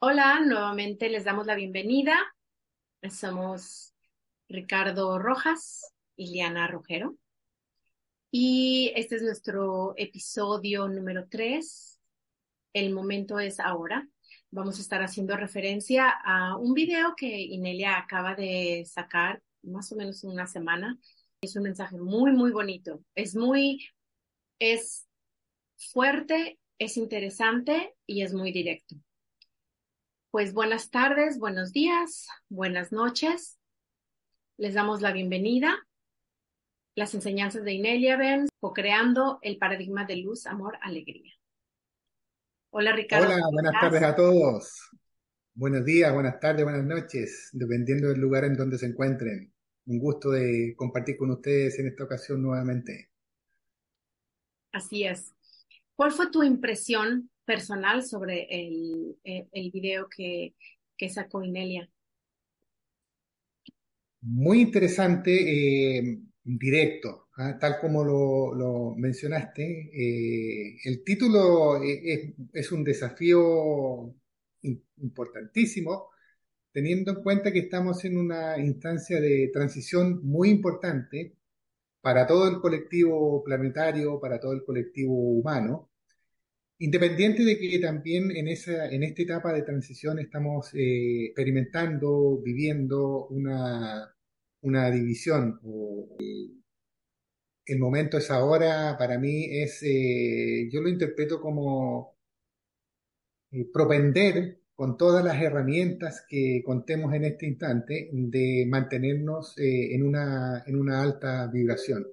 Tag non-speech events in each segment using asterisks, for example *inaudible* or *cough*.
Hola, nuevamente les damos la bienvenida. Somos Ricardo Rojas y Liana Rojero. Y este es nuestro episodio número 3. El momento es ahora. Vamos a estar haciendo referencia a un video que Inelia acaba de sacar más o menos una semana. Es un mensaje muy, muy bonito. Es muy, es fuerte, es interesante y es muy directo. Pues buenas tardes, buenos días, buenas noches. Les damos la bienvenida. Las enseñanzas de Inelia Benz, co-creando el paradigma de luz, amor, alegría. Hola Ricardo. Hola, buenas tardes a todos. Buenos días, buenas tardes, buenas noches, dependiendo del lugar en donde se encuentren. Un gusto de compartir con ustedes en esta ocasión nuevamente. Así es. ¿Cuál fue tu impresión personal sobre el, eh, el video que, que, sacó Inelia. Muy interesante, eh, directo, ¿ah? tal como lo, lo mencionaste. Eh, el título es, es, un desafío importantísimo, teniendo en cuenta que estamos en una instancia de transición muy importante para todo el colectivo planetario, para todo el colectivo humano. Independiente de que también en, esa, en esta etapa de transición estamos eh, experimentando, viviendo una, una división, o el, el, momento es ahora, para mí es, eh, yo lo interpreto como eh, propender con todas las herramientas que contemos en este instante de mantenernos en, una, en una alta vibración.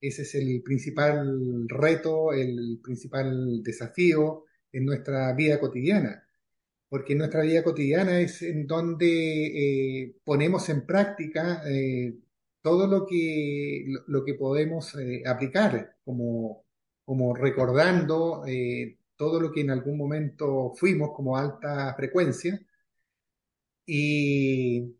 Ese es el principal reto, el principal desafío en nuestra vida cotidiana, porque nuestra vida cotidiana es en donde eh, ponemos en práctica eh, todo lo que, lo, que podemos eh, aplicar, como, como recordando todo lo que en algún momento fuimos como alta frecuencia. Y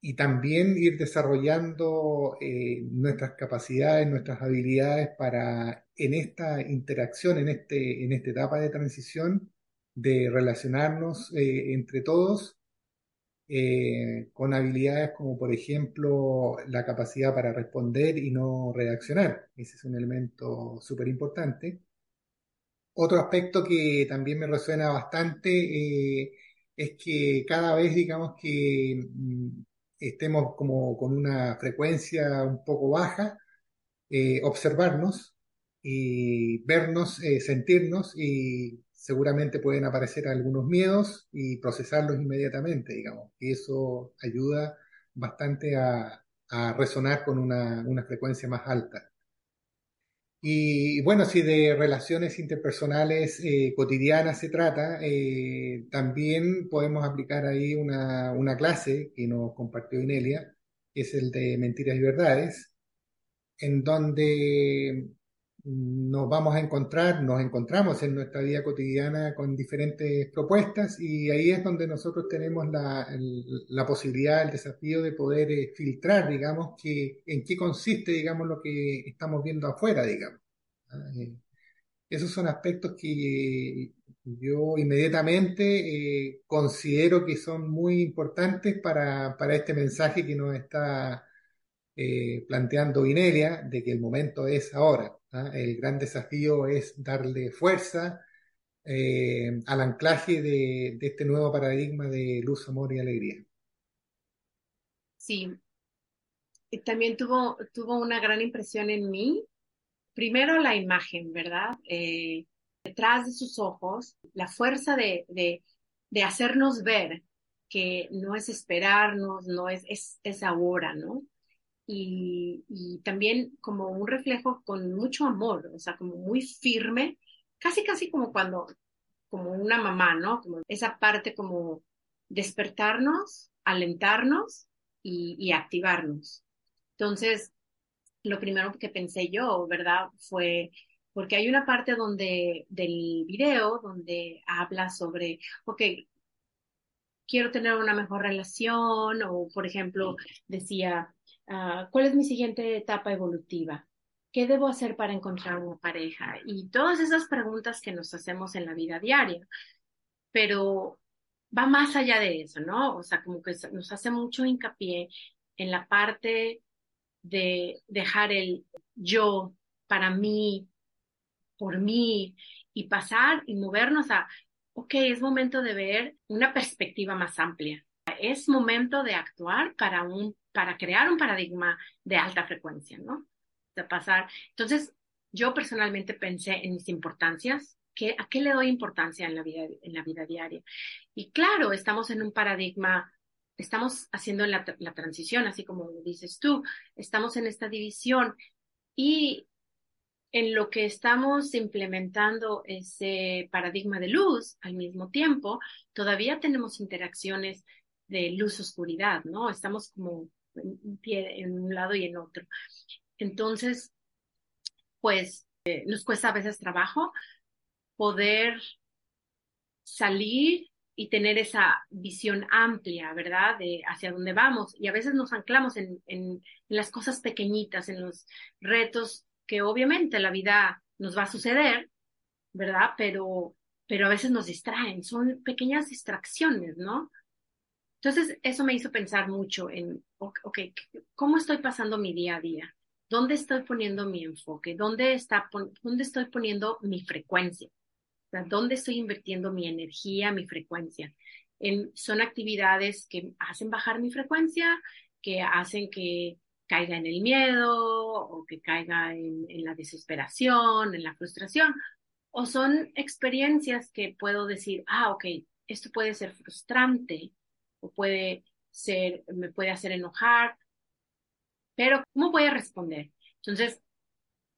y también ir desarrollando eh, nuestras capacidades, nuestras habilidades para en esta interacción, en, este, en esta etapa de transición, de relacionarnos eh, entre todos eh, con habilidades como por ejemplo la capacidad para responder y no reaccionar. Ese es un elemento súper importante. Otro aspecto que también me resuena bastante es que cada vez digamos que mm, estemos como con una frecuencia un poco baja, eh, observarnos y vernos, eh, sentirnos y seguramente pueden aparecer algunos miedos y procesarlos inmediatamente, digamos. Y eso ayuda bastante a, a resonar con una, una frecuencia más alta. Y bueno, si de relaciones interpersonales eh, cotidianas se trata, eh, también podemos aplicar ahí una, una, clase que nos compartió Inelia, que es el de Mentiras y Verdades, en donde nos vamos a encontrar, nos encontramos en nuestra vida cotidiana con diferentes propuestas y ahí es donde nosotros tenemos la, la posibilidad, el desafío de poder eh, filtrar, digamos, que, en qué consiste, digamos, lo que estamos viendo afuera, digamos. ¿Ah? Eh, esos son aspectos que yo inmediatamente eh, considero que son muy importantes para, para este mensaje que nos está planteando Inelia de que el momento es ahora. ¿Ah? El gran desafío es darle fuerza eh, al anclaje de, este nuevo paradigma de luz, amor y alegría. Sí, también tuvo, tuvo una gran impresión en mí. Primero la imagen, ¿verdad? Eh, detrás de sus ojos, la fuerza de, de, de, hacernos ver que no es esperarnos, no es, es ahora, ¿no? Y, y, también como un reflejo con mucho amor, o sea, como muy firme, casi, casi como cuando, como una mamá, ¿no? Como esa parte como despertarnos, alentarnos y, y activarnos. Entonces, lo primero que pensé yo, ¿verdad? Fue, porque hay una parte donde, del video, donde habla sobre, ok, quiero tener una mejor relación, o por ejemplo, decía, Uh, ¿Cuál es mi siguiente etapa evolutiva? ¿Qué debo hacer para encontrar una pareja? Y todas esas preguntas que nos hacemos en la vida diaria. pero va más allá de eso, ¿no? O sea, como que nos hace mucho hincapié en la parte de dejar el yo para mí, por mí, y pasar y movernos a, ok, es momento de ver una perspectiva más amplia. Es momento de actuar para un, para crear un paradigma de alta frecuencia, ¿no? De pasar. Entonces, yo personalmente pensé en mis importancias, ¿qué, ¿a qué le doy importancia en la vida, en la vida diaria? Y claro, estamos en un paradigma, estamos haciendo la, la transición, así como dices tú, estamos en esta división y en lo que estamos implementando ese paradigma de luz al mismo tiempo, todavía tenemos interacciones de luz-oscuridad, ¿no? Estamos como en, un lado y en otro. Entonces, pues eh, nos cuesta a veces trabajo poder salir y tener esa visión amplia, ¿verdad? De hacia dónde vamos. Y a veces nos anclamos en, en, en las cosas pequeñitas, en los retos que obviamente la vida nos va a suceder, ¿verdad? Pero, pero a veces nos distraen, son pequeñas distracciones, ¿no? Entonces, eso me hizo pensar mucho en, ok, ¿cómo estoy pasando mi día a día? ¿Dónde estoy poniendo mi enfoque? ¿Dónde, está, dónde estoy poniendo mi frecuencia? O ¿Dónde estoy invirtiendo mi energía, mi frecuencia? En, son actividades que hacen bajar mi frecuencia, que hacen que caiga en el miedo o que caiga en, la desesperación, en la frustración, o son experiencias que puedo decir, ah, ok, esto puede ser frustrante o puede ser, me puede hacer enojar, pero ¿cómo voy a responder? Entonces,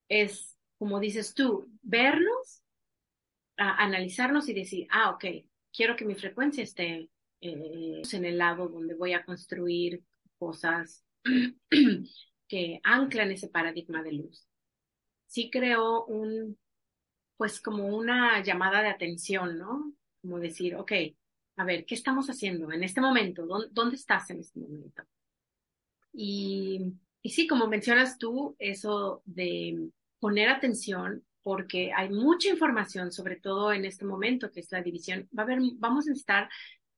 es como dices tú, vernos, analizarnos y decir, ah, ok, quiero que mi frecuencia esté eh, en el lado donde voy a construir cosas *clears throat* que anclan ese paradigma de luz. Sí creo un, pues como una llamada de atención, ¿no? Como decir, ok, a ver, ¿qué estamos haciendo en este momento? ¿Dónde, dónde estás en este momento? Y, y sí, como mencionas tú, eso de poner atención porque hay mucha información, sobre todo en este momento que es la división. Va a haber, vamos a estar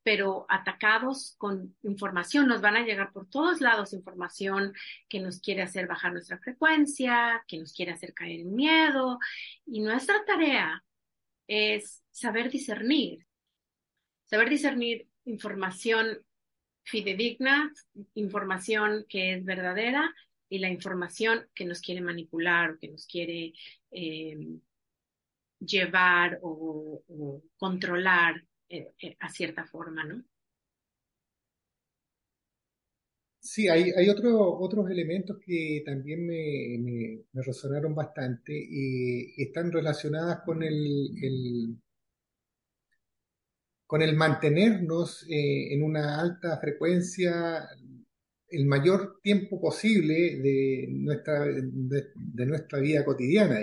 pero atacados con información. Nos van a llegar por todos lados información que nos quiere hacer bajar nuestra frecuencia, que nos quiere hacer caer en miedo. Y nuestra tarea es saber discernir, saber discernir información fidedigna, información que es verdadera y la información que nos quiere manipular o que nos quiere eh, llevar o, controlar eh, eh, a cierta forma, ¿no? Sí, hay, hay otro, otros elementos que también me, resonaron bastante y están relacionadas con el con el mantenernos eh, en una alta frecuencia el mayor tiempo posible de nuestra, de, de nuestra vida cotidiana.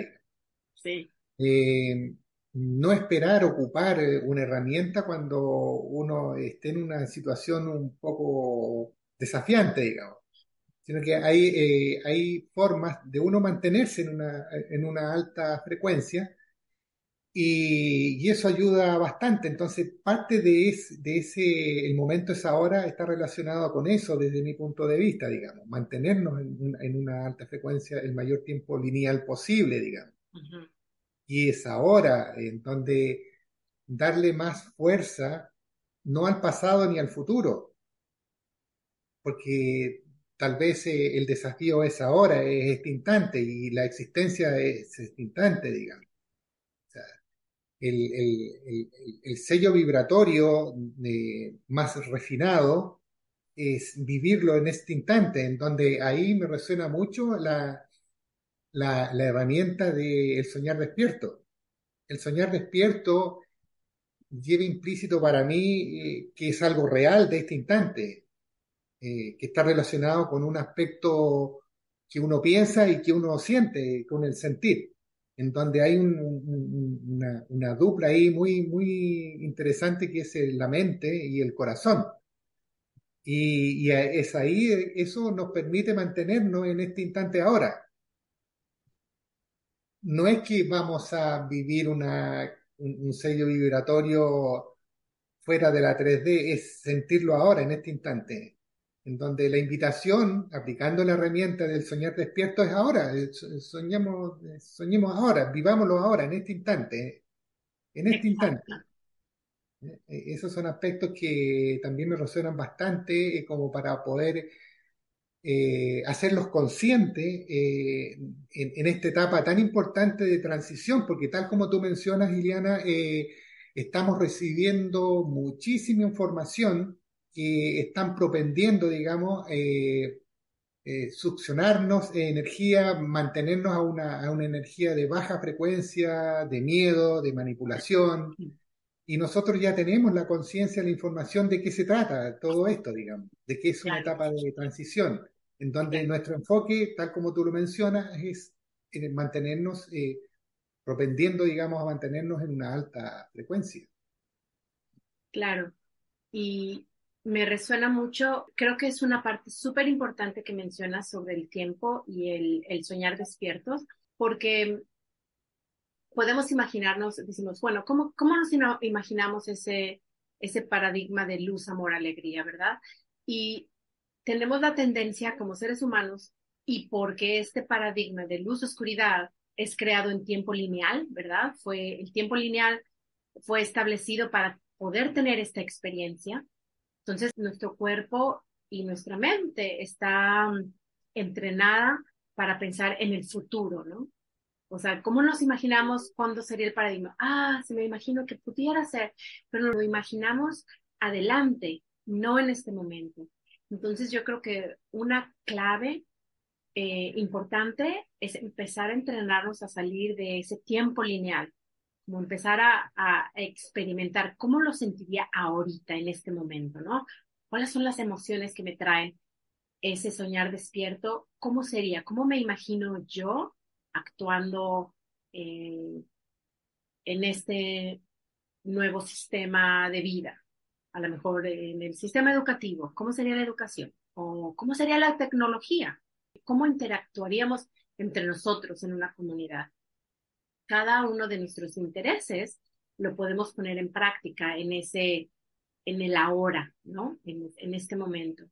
Sí. Eh, no esperar ocupar eh, una herramienta cuando uno esté en una situación un poco desafiante, digamos, sino que hay, eh, hay formas de uno mantenerse en una, en una alta frecuencia y, y, eso ayuda bastante. Entonces, parte de, es, de ese, el momento es ahora, está relacionado con eso desde mi punto de vista, digamos, mantenernos en, en una alta frecuencia el mayor tiempo lineal posible, digamos. Uh -huh y es ahora en donde darle más fuerza no al pasado ni al futuro, porque tal vez eh, el desafío es ahora, es este instante y la existencia es este instante, digamos. El, el, el, el, sello vibratorio más refinado es vivirlo en este instante, en donde ahí me resuena mucho la, la, la herramienta del soñar despierto. El soñar despierto lleva implícito para mí eh, que es algo real de este instante, eh, que está relacionado con un aspecto que uno piensa y que uno siente, con el sentir, en donde hay un, un, una, dupla ahí muy, muy interesante que es la mente y el corazón. Y, y es ahí, eso nos permite mantenernos en este instante ahora no es que vamos a vivir una, un, un sello vibratorio fuera de la 3D es sentirlo ahora, en este instante, en donde la invitación, aplicando la herramienta del soñar despierto, es ahora, soñamos, soñemos ahora, vivámoslo ahora, en este instante, en este instante. Eh, esos son aspectos que también me resuenan bastante eh, como para poder eh, hacerlos conscientes en, en, esta etapa tan importante de transición, porque tal como tú mencionas, Liliana, estamos recibiendo muchísima información que están propendiendo, digamos, succionarnos energía, mantenernos a una, a una energía de baja frecuencia, de miedo, de manipulación. Y nosotros ya tenemos la conciencia, la información de qué se trata todo esto, digamos, de que es una etapa de transición, en donde nuestro enfoque, tal como tú lo mencionas, es en mantenernos, eh, propendiendo, digamos, a mantenernos en una alta frecuencia. Claro, y me resuena mucho, creo que es una parte súper importante que mencionas sobre el tiempo y el, el soñar despiertos, porque podemos imaginarnos, decimos, bueno, ¿cómo, cómo nos imaginamos ese, ese paradigma de luz, amor, alegría, verdad? Y tenemos la tendencia como seres humanos, y porque este paradigma de luz, oscuridad es creado en tiempo lineal, ¿verdad? Fue, el tiempo lineal fue establecido para poder tener esta experiencia. Entonces, nuestro cuerpo y nuestra mente está mm, entrenada para pensar en el futuro, ¿no? O sea, ¿cómo nos imaginamos cuándo sería el paradigma? Ah, se me imagino que pudiera ser, pero lo imaginamos adelante, no en este momento. Entonces yo creo que una clave eh, importante es empezar a entrenarnos a salir de ese tiempo lineal, como empezar a, experimentar cómo lo sentiría ahorita, en este momento, ¿no? ¿Cuáles son las emociones que me traen ese soñar despierto? ¿Cómo sería? ¿Cómo me imagino yo actuando eh, en este nuevo sistema de vida, a lo mejor en el sistema educativo, ¿cómo sería la educación? ¿O cómo sería la tecnología? ¿Cómo interactuaríamos entre nosotros en una comunidad? Cada uno de nuestros intereses lo podemos poner en práctica en ese, en el ahora, ¿no? En, en este momento.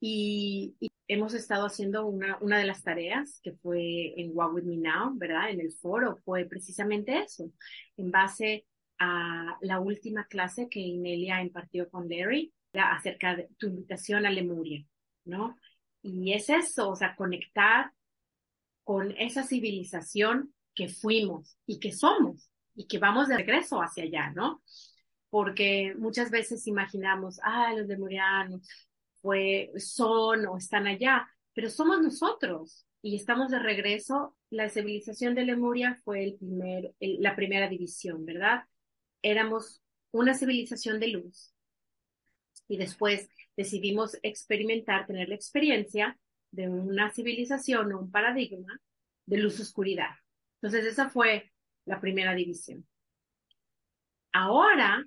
Y, hemos estado haciendo una, una de las tareas que fue en What With Me Now, ¿verdad? En el foro, fue precisamente eso, en base a la última clase que Inelia impartió con Larry, acerca de tu invitación a Lemuria, ¿no? Y es eso, o sea, conectar con esa civilización que fuimos y que somos y que vamos de regreso hacia allá, ¿no? Porque muchas veces imaginamos, ah, los lemurianos, fue, son o están allá, pero somos nosotros y estamos de regreso. La civilización de Lemuria fue el primer, la primera división, ¿verdad? Éramos una civilización de luz y después decidimos experimentar, tener la experiencia de una civilización o un paradigma de luz-oscuridad. Entonces esa fue la primera división. Ahora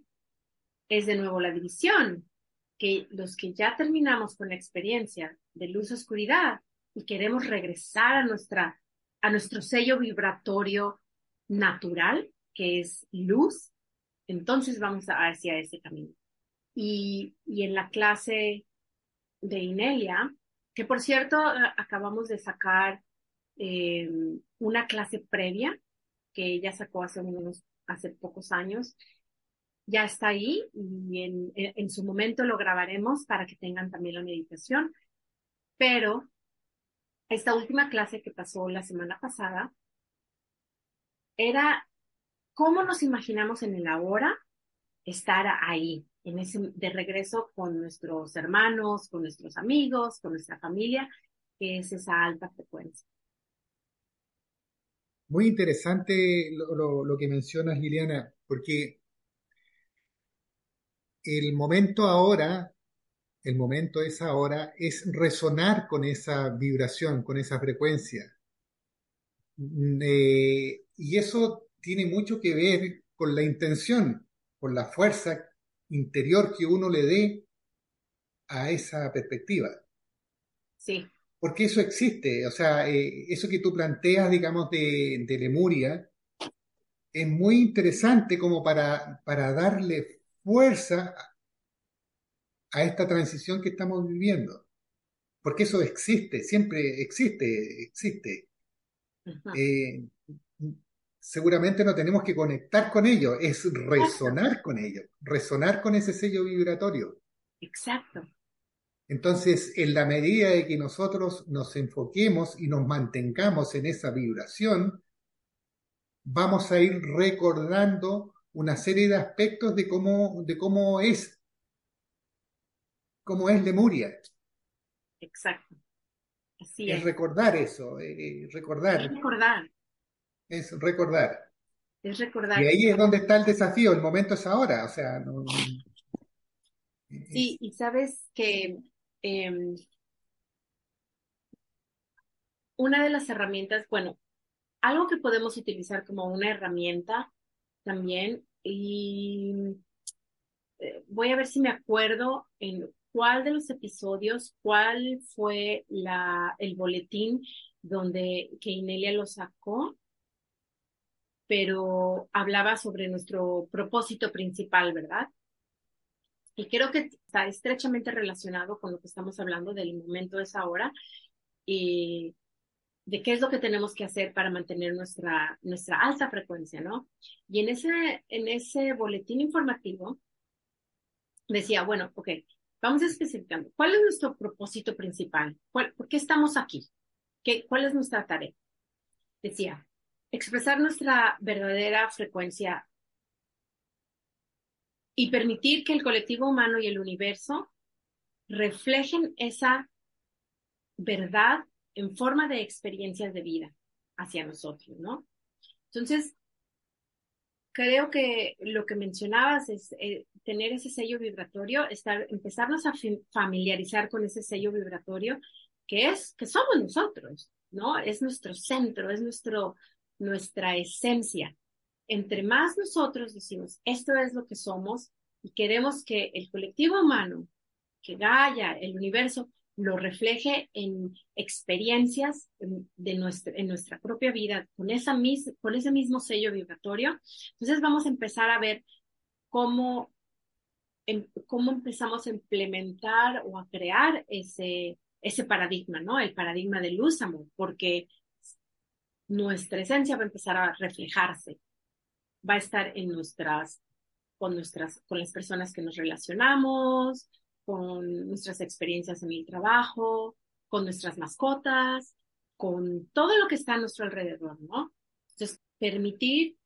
es de nuevo la división, que los que ya terminamos con la experiencia de luz-oscuridad y queremos regresar a, nuestra, a nuestro sello vibratorio natural, que es luz, entonces vamos hacia ese camino. Y, y en la clase de Inelia, que por cierto acabamos de sacar eh, una clase previa que ella sacó hace unos, hace pocos años, ya está ahí y en, en, su momento lo grabaremos para que tengan también la meditación. Pero esta última clase que pasó la semana pasada era cómo nos imaginamos en el ahora estar ahí, en ese, de regreso con nuestros hermanos, con nuestros amigos, con nuestra familia, que es esa alta frecuencia. Muy interesante lo, que mencionas, Liliana, porque el momento ahora, el momento es ahora, es resonar con esa vibración, con esa frecuencia. Mm, eh, y eso tiene mucho que ver con la intención, con la fuerza interior que uno le dé a esa perspectiva. Sí. Porque eso existe, o sea, eh, eso que tú planteas, digamos, de, de Lemuria, es muy interesante como para, para darle fuerza a esta transición que estamos viviendo. Porque eso existe, siempre existe, existe. Eh, seguramente no tenemos que conectar con ello, es resonar con ello, resonar con ese sello vibratorio. Exacto. Entonces, en la medida de que nosotros nos enfoquemos y nos mantengamos en esa vibración, vamos a ir recordando una serie de aspectos de cómo, de cómo es, cómo es Lemuria. Exacto. Así es. recordar eso, eh, recordar. Es recordar. Es recordar. Es recordar. Y ahí es donde está el desafío, el momento es ahora, o sea, Sí, y sabes que Em, una de las herramientas, bueno, algo que podemos utilizar como una herramienta también, y eh, voy a ver si me acuerdo en cuál de los episodios, cuál fue la, el boletín donde que Inelia lo sacó, pero hablaba sobre nuestro propósito principal, ¿verdad? Y creo que está estrechamente relacionado con lo que estamos hablando del momento de esa hora y de qué es lo que tenemos que hacer para mantener nuestra, nuestra alta frecuencia, ¿no? Y en ese, en ese boletín informativo decía, bueno, ok, vamos especificando, ¿cuál es nuestro propósito principal? ¿Por qué estamos aquí? ¿Qué, ¿Cuál es nuestra tarea? Decía, expresar nuestra verdadera frecuencia y permitir que el colectivo humano y el universo reflejen esa verdad en forma de experiencias de vida hacia nosotros, ¿no? Entonces, creo que lo que mencionabas es eh, tener ese sello vibratorio, estar, empezarnos a familiarizar con ese sello vibratorio que es, que somos nosotros, ¿no? Es nuestro centro, es nuestro, nuestra esencia entre más nosotros decimos, esto es lo que somos y queremos que el colectivo humano, que Gaia, el universo, lo refleje en experiencias de nuestra, en nuestra propia vida, con, esa con ese mismo sello vibratorio. Entonces vamos a empezar a ver cómo, em, cómo empezamos a implementar o a crear ese, ese paradigma, ¿no? El paradigma de luz, porque nuestra esencia va a empezar a reflejarse va a estar en nuestras, con nuestras, con las personas que nos relacionamos, con nuestras experiencias en el trabajo, con nuestras mascotas, con todo lo que está a nuestro alrededor, ¿no? Entonces, permitir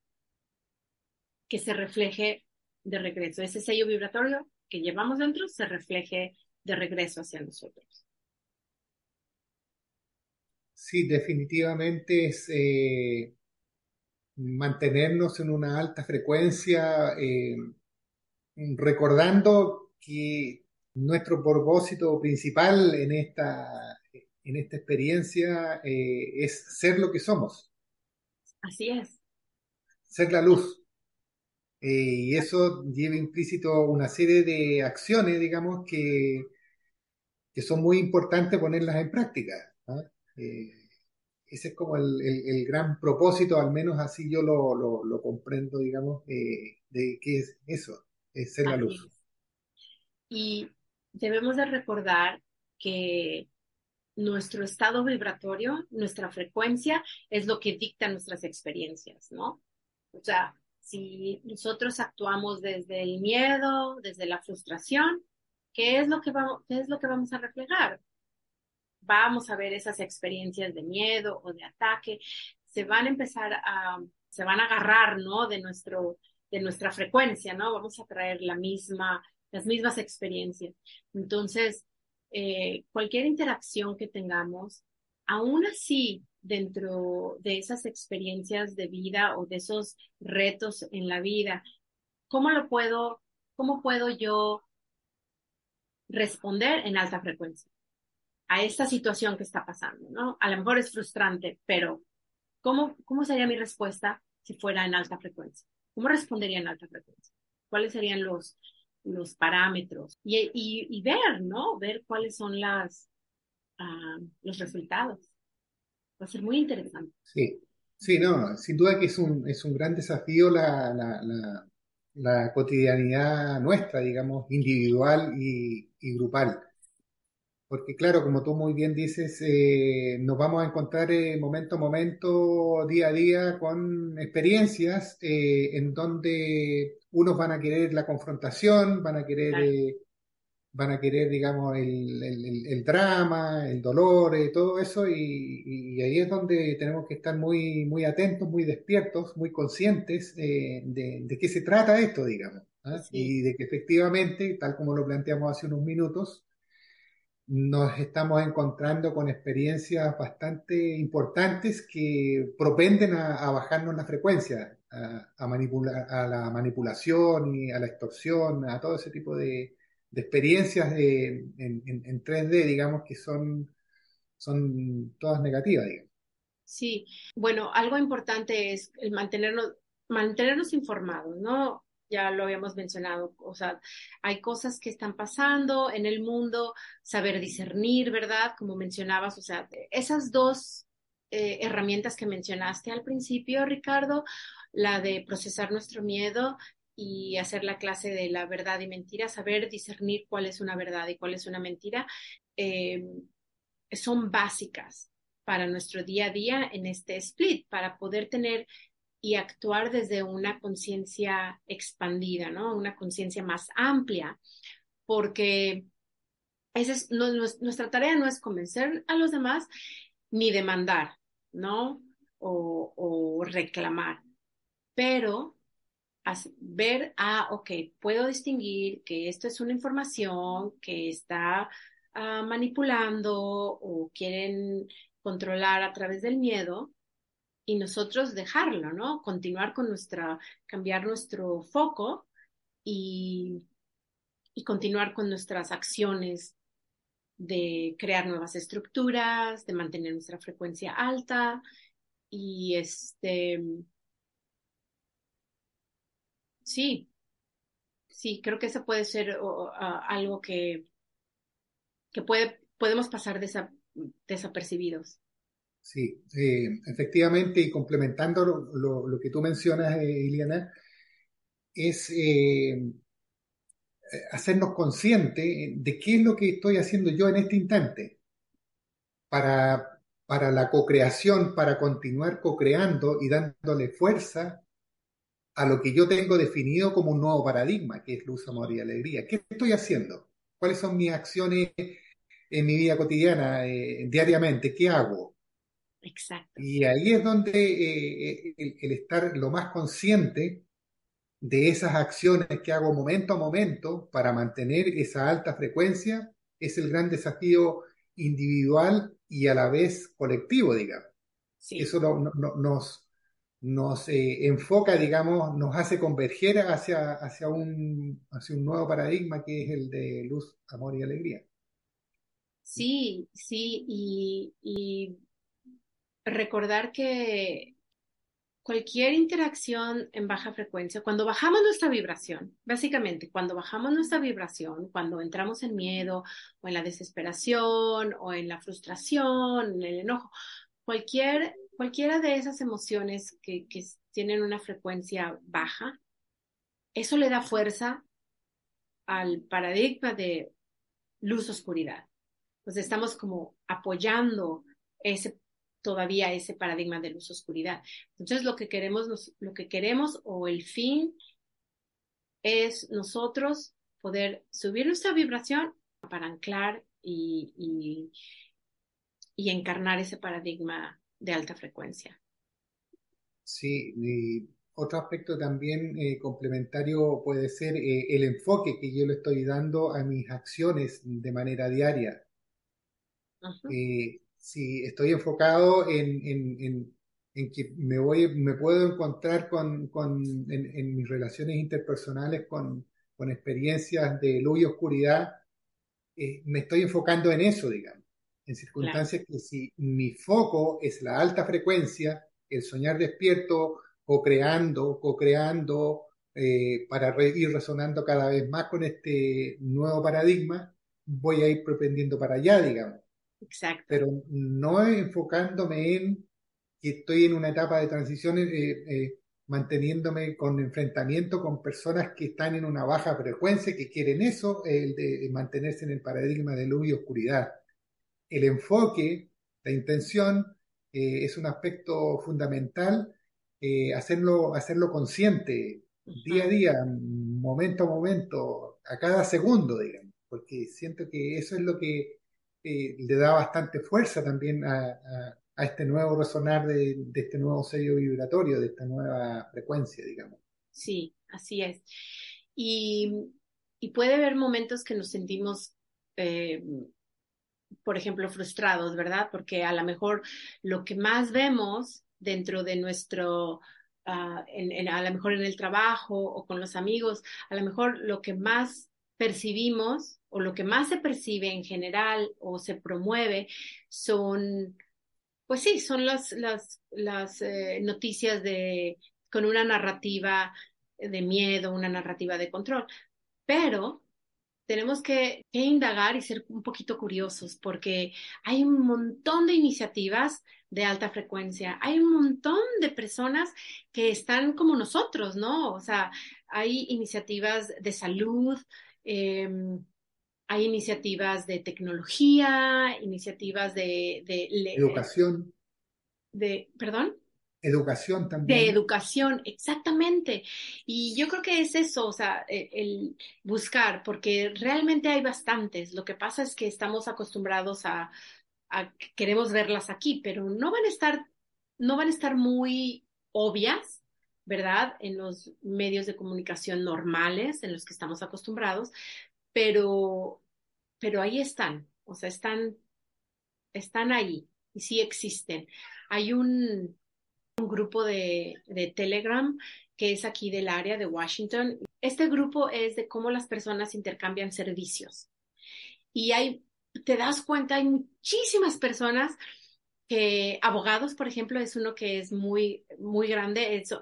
que se refleje de regreso. Ese sello vibratorio que llevamos dentro se refleje de regreso hacia nosotros. Sí, definitivamente es, eh, mantenernos en una alta frecuencia, eh, recordando que nuestro propósito principal en esta, en esta experiencia eh, es ser lo que somos. Así es. Ser la luz. Eh, y eso lleva implícito una serie de acciones, digamos, que, que son muy importantes ponerlas en práctica. Ese es como el, gran propósito, al menos así yo lo, comprendo, digamos, eh, de qué es eso, es ser la luz. Y debemos de recordar que nuestro estado vibratorio, nuestra frecuencia, es lo que dicta nuestras experiencias, ¿no? O sea, si nosotros actuamos desde el miedo, desde la frustración, ¿qué es lo que vamos, qué es lo que vamos a reflejar? Vamos a ver esas experiencias de miedo o de ataque, se van a empezar a, se van a agarrar, ¿no? De nuestro, de nuestra frecuencia, ¿no? Vamos a traer la misma, las mismas experiencias. Entonces, eh, cualquier interacción que tengamos, aún así, dentro de esas experiencias de vida o de esos retos en la vida, ¿cómo lo puedo, cómo puedo yo responder en alta frecuencia? A esta situación que está pasando, ¿no? A lo mejor es frustrante, pero ¿cómo, cómo sería mi respuesta si fuera en alta frecuencia? ¿Cómo respondería en alta frecuencia? ¿Cuáles serían los, los parámetros? Y, y, ver, ¿no? Ver cuáles son las, uh, los resultados. Va a ser muy interesante. Sí, sí, no, sin duda que es un, es un gran desafío la, la, la cotidianidad nuestra, digamos, individual y, y grupal. Porque claro, como tú muy bien dices, eh, nos vamos a encontrar eh, momento a momento, día a día, con experiencias eh, en donde unos van a querer la confrontación, van a querer, eh, van a querer, digamos, el, el- el drama, el dolor, eh, todo eso, y, y ahí es donde tenemos que estar muy, muy atentos, muy despiertos, muy conscientes de, de qué se trata esto, digamos, ¿ah? Sí, Y de que efectivamente, tal como lo planteamos hace unos minutos, nos estamos encontrando con experiencias bastante importantes que propenden a, bajarnos la frecuencia, a, a, manipula- a la manipulación y a la extorsión, a todo ese tipo de, experiencias de- en, en- en 3D, digamos, que son, son todas negativas, digamos. sí. Bueno, algo importante es el mantenernos, mantenernos informados, ¿no? Ya lo habíamos mencionado, o sea, hay cosas que están pasando en el mundo, saber discernir, ¿verdad? Como mencionabas, o sea, esas dos eh, herramientas que mencionaste al principio, Ricardo, la de procesar nuestro miedo y hacer la clase de la verdad y mentira, saber discernir cuál es una verdad y cuál es una mentira. eh, son básicas para nuestro día a día en este split, para poder tener y actuar desde una conciencia expandida, ¿no? Una conciencia más amplia, porque esa es, no, nuestra tarea no es convencer a los demás ni demandar, ¿no? O, reclamar, pero ver, ah, ok, puedo distinguir que esto es una información que está uh, manipulando o quieren controlar a través del miedo y nosotros dejarlo, ¿no? Continuar con nuestra, cambiar nuestro foco y, y continuar con nuestras acciones de crear nuevas estructuras, de mantener nuestra frecuencia alta y este, sí, sí, creo que eso puede ser algo que, que puede, podemos pasar desa, desapercibidos. Sí, eh, efectivamente, y complementando lo, que tú mencionas, eh, es eh, hacernos conscientes de qué es lo que estoy haciendo yo en este instante para, para la co-creación, para continuar co-creando y dándole fuerza a lo que yo tengo definido como un nuevo paradigma, que es luz, amor y alegría. ¿Qué estoy haciendo? ¿Cuáles son mis acciones en mi vida cotidiana, eh, diariamente? ¿Qué hago? Exacto. Y ahí es donde eh, el, el, estar lo más consciente de esas acciones que hago momento a momento para mantener esa alta frecuencia es el gran desafío individual y a la vez colectivo, digamos. Sí. Eso no, no, nos, nos eh, enfoca, digamos, nos hace converger hacia, hacia, un, hacia un nuevo paradigma que es el de luz, amor y alegría. Sí, sí, y, y recordar que cualquier interacción en baja frecuencia, cuando bajamos nuestra vibración, básicamente, cuando bajamos nuestra vibración, cuando entramos en miedo o en la desesperación o en la frustración, en el enojo, cualquier, cualquiera de esas emociones que, tienen una frecuencia baja, eso le da fuerza al paradigma de luz-oscuridad. Entonces estamos como apoyando ese todavía ese paradigma de luz oscuridad. Entonces lo que queremos, lo que queremos o el fin es nosotros poder subir nuestra vibración para anclar y, y, y encarnar ese paradigma de alta frecuencia. Sí, y otro aspecto también eh, complementario puede ser eh, el enfoque que yo le estoy dando a mis acciones de manera diaria. Uh -huh. eh, si estoy enfocado en, en, en, en, que me voy, me puedo encontrar con, con en, mis relaciones interpersonales con, con, experiencias de luz y oscuridad, eh, me estoy enfocando en eso, digamos, en circunstancias que si mi foco es la alta frecuencia, el soñar despierto, co-creando, co-creando, eh, para re ir resonando cada vez más con este nuevo paradigma, voy a ir propendiendo para allá, digamos. Exacto. Pero no enfocándome en que estoy en una etapa de transición, eh, eh, manteniéndome con enfrentamiento con personas que están en una baja frecuencia, que quieren eso, el de mantenerse en el paradigma de luz y oscuridad. El enfoque, la intención, eh, es un aspecto fundamental, eh, hacerlo, hacerlo consciente, día a día, momento a momento, a cada segundo, digamos, porque siento que eso es lo que eh, le da bastante fuerza también a, este nuevo resonar de, este nuevo sello vibratorio, de esta nueva frecuencia, digamos. Sí, así es. Y, puede haber momentos que nos sentimos, eh, por ejemplo, frustrados, ¿verdad? Porque a lo mejor lo que más vemos dentro de nuestro, ah, a lo mejor en el trabajo o con los amigos, a lo mejor lo que más percibimos o lo que más se percibe en general o se promueve son pues sí, son las, las, las eh, noticias de, con una narrativa de miedo, una narrativa de control. Pero tenemos que, indagar y ser un poquito curiosos porque hay un montón de iniciativas de alta frecuencia, hay un montón de personas que están como nosotros, ¿no? O sea, hay iniciativas de salud, em, hay iniciativas de tecnología, iniciativas de... educación. De, ¿Perdón? Educación también. De educación, exactamente. Y yo creo que es eso, o sea, e, el, buscar, porque realmente hay bastantes. Lo que pasa es que estamos acostumbrados a, a, queremos verlas aquí, pero no van a estar, no van a estar muy obvias, ¿verdad? En los medios de comunicación normales en los que estamos acostumbrados, pero, pero ahí están, o sea, están, están ahí y sí existen. Hay un, un grupo de, de Telegram que es aquí del área de Washington. Este grupo es de cómo las personas intercambian servicios. Y hay, te das cuenta, hay muchísimas personas que, abogados, por ejemplo, es uno que es muy, muy grande, es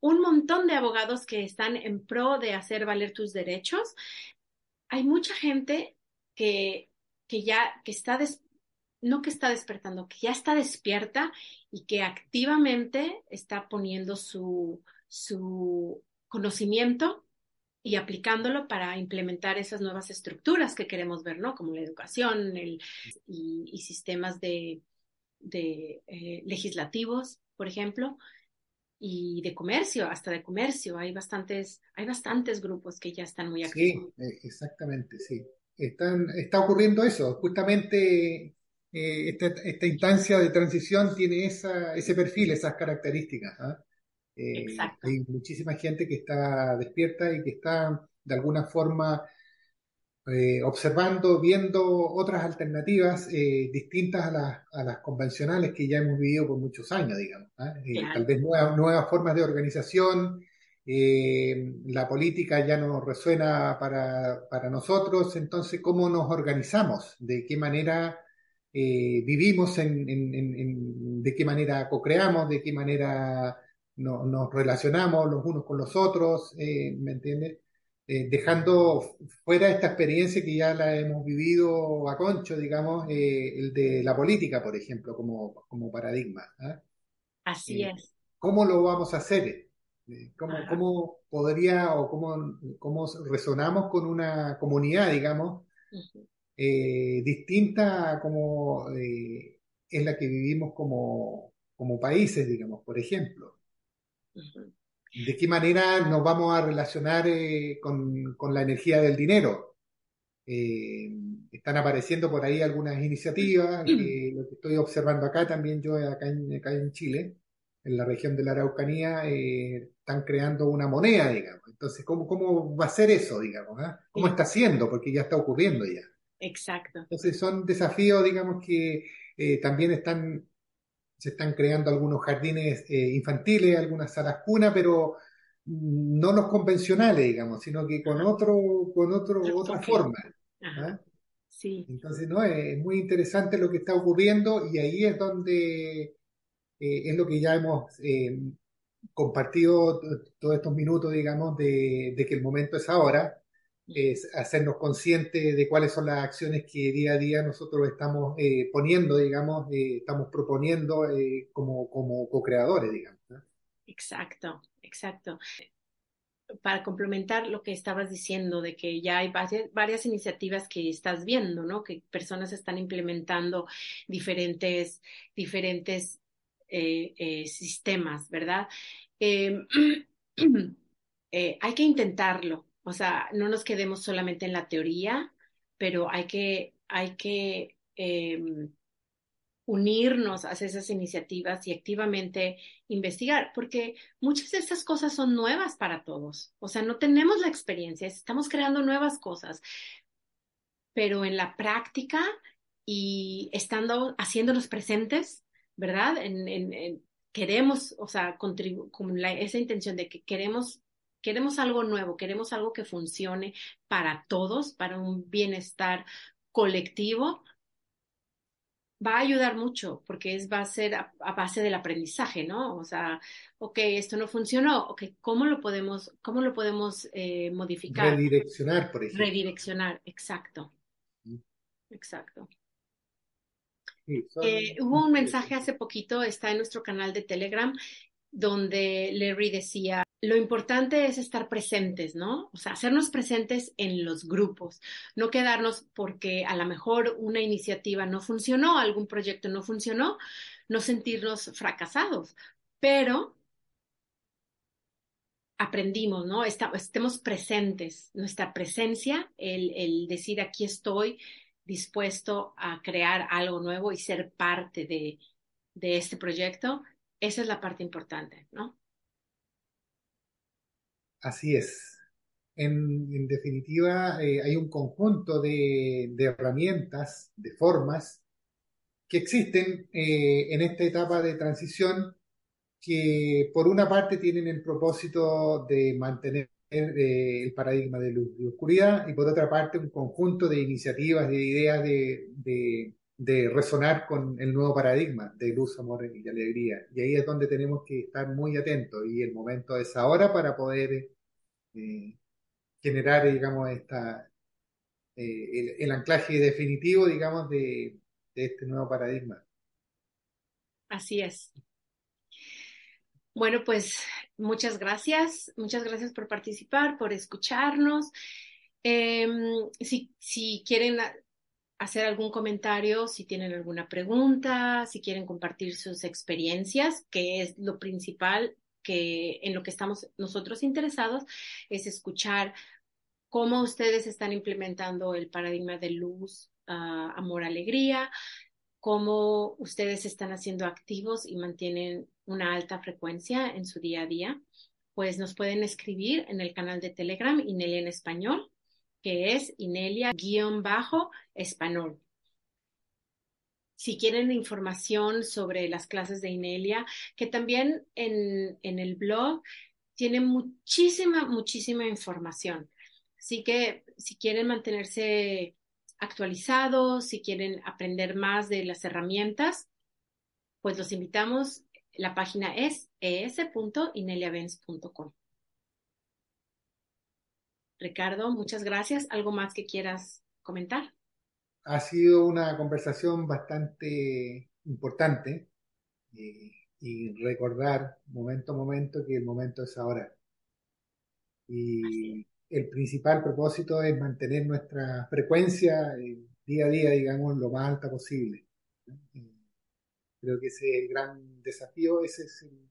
un montón de abogados que están en pro de hacer valer tus derechos hay mucha gente que, que ya, que está, no que está despertando, que ya está despierta y que activamente está poniendo su, su conocimiento y aplicándolo para implementar esas nuevas estructuras que queremos ver, ¿no? Como la educación el, y, sistemas de, de eh, legislativos, por ejemplo, y de comercio, hasta de comercio. Hay bastantes, hay bastantes grupos que ya están muy activos. Sí, eh, exactamente, sí. Están, está ocurriendo eso. Justamente eh, esta, instancia de transición tiene esa, ese perfil, esas características. ¿ah? Eh, hay muchísima gente que está despierta y que está de alguna forma eh, observando, viendo otras alternativas eh, distintas a las, a las, convencionales que ya hemos vivido por muchos años, digamos. ¿ah? Eh, tal vez nuevas, nuevas, formas de organización, la política ya no resuena para, para, nosotros, entonces, ¿cómo nos organizamos? ¿De qué manera vivimos? En, en, en, ¿De qué manera co-creamos? ¿De qué manera nos relacionamos los unos con los otros? ¿Me entiendes? Eh, dejando fuera esta experiencia que ya la hemos vivido a concho, digamos, eh, el de la política, por ejemplo, como, como paradigma. ¿ah? Así eh, es. ¿Cómo lo vamos a hacer? ¿Cómo, ¿Cómo, podría o cómo, cómo, resonamos con una comunidad, digamos, distinta a como es la que vivimos como, como países, digamos, por ejemplo? ¿De qué manera nos vamos a relacionar eh, con, la energía del dinero? Eh, están apareciendo por ahí algunas iniciativas, *clears throat* que lo que estoy observando acá también yo acá en, acá en Chile, en la región de la Araucanía, eh, están creando una moneda, digamos. Entonces, ¿cómo, cómo va a ser eso, digamos? Ah? ¿Cómo está haciendo? Porque ya está ocurriendo ya. Exacto. Entonces, son desafíos, digamos, que también están se están creando algunos jardines eh, infantiles, algunas salas cuna, pero no los convencionales, digamos, sino que con otro, con otro, otra forma. ¿ah? Sí. Entonces, no, es muy interesante lo que está ocurriendo y ahí es donde eh, es lo que ya hemos eh, compartido todos estos minutos, digamos, de, de, que el momento es ahora, hacernos conscientes de cuáles son las acciones que día a día nosotros estamos eh, poniendo, digamos, eh, estamos proponiendo eh, como, como co-creadores, digamos. Exacto, exacto. Para complementar lo que estabas diciendo de que ya hay varias, iniciativas que estás viendo, ¿no? Que personas están implementando diferentes, diferentes sistemas, ¿verdad? Em, *clears throat* hay que intentarlo, o sea, no nos quedemos solamente en la teoría, pero hay que, hay que em, unirnos a esas iniciativas y activamente investigar, porque muchas de estas cosas son nuevas para todos. O sea, no tenemos la experiencia, estamos creando nuevas cosas, pero en la práctica y estando haciéndonos presentes, ¿verdad? Queremos, o sea, con esa intención de que queremos queremos algo nuevo, queremos algo que funcione para todos, para un bienestar colectivo, va a ayudar mucho porque es, va a ser a, base del aprendizaje, ¿no? O sea, ok, esto no funcionó, ok, ¿cómo lo podemos, cómo lo podemos eh, modificar? Redireccionar, por ejemplo. Redireccionar, exacto. Exacto. Eh, hubo un mensaje hace poquito, está en nuestro canal de Telegram, donde Larry decía, lo importante es estar presentes, ¿no? O sea, hacernos presentes en los grupos, no quedarnos porque a lo mejor una iniciativa no funcionó, algún proyecto no funcionó, no sentirnos fracasados, pero aprendimos, ¿no? estemos presentes, nuestra presencia, el, decir aquí estoy dispuesto a crear algo nuevo y ser parte de este proyecto, esa es la parte importante, ¿no? Así es. En, definitiva, eh, hay un conjunto de, herramientas, de formas que existen eh, en esta etapa de transición que por una parte tienen el propósito de mantener eh, el paradigma de luz y oscuridad y por otra parte un conjunto de iniciativas, de ideas de de resonar con el nuevo paradigma de luz, amor y alegría. Y ahí es donde tenemos que estar muy atentos y el momento es ahora para poder eh, generar, digamos, esta, eh, el, anclaje definitivo, digamos, de, de este nuevo paradigma. Así es. Bueno, pues muchas gracias, muchas gracias por participar, por escucharnos. Em, si, si quieren hacer algún comentario, si tienen alguna pregunta, si quieren compartir sus experiencias, que es lo principal que en lo que estamos nosotros interesados, es escuchar cómo ustedes están implementando el paradigma de luz, ah, amor, alegría, cómo ustedes están haciendo activos y mantienen una alta frecuencia en su día a día, pues nos pueden escribir en el canal de Telegram Inelia en español que es Inelia-Español. Si quieren información sobre las clases de Inelia, que también en, en el blog tiene muchísima, muchísima información. Así que si quieren mantenerse actualizados, si quieren aprender más de las herramientas, pues los invitamos. La página es es.ineliavens.com. Ricardo, muchas gracias. ¿Algo más que quieras comentar? Ha sido una conversación bastante importante eh, y recordar momento a momento que el momento es ahora. Y el principal propósito es mantener nuestra frecuencia eh, día a día, digamos, lo más alta posible. Eh, creo que ese es el gran desafío, ese es el,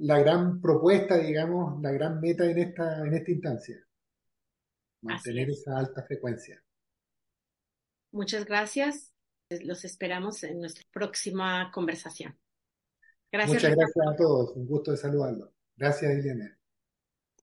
la gran propuesta, digamos, la gran meta en esta, en esta instancia. Mantener esa alta frecuencia. Muchas gracias. Los esperamos en nuestra próxima conversación. Gracias. Muchas gracias a todos. Un gusto de saludarlos. Gracias, Elena.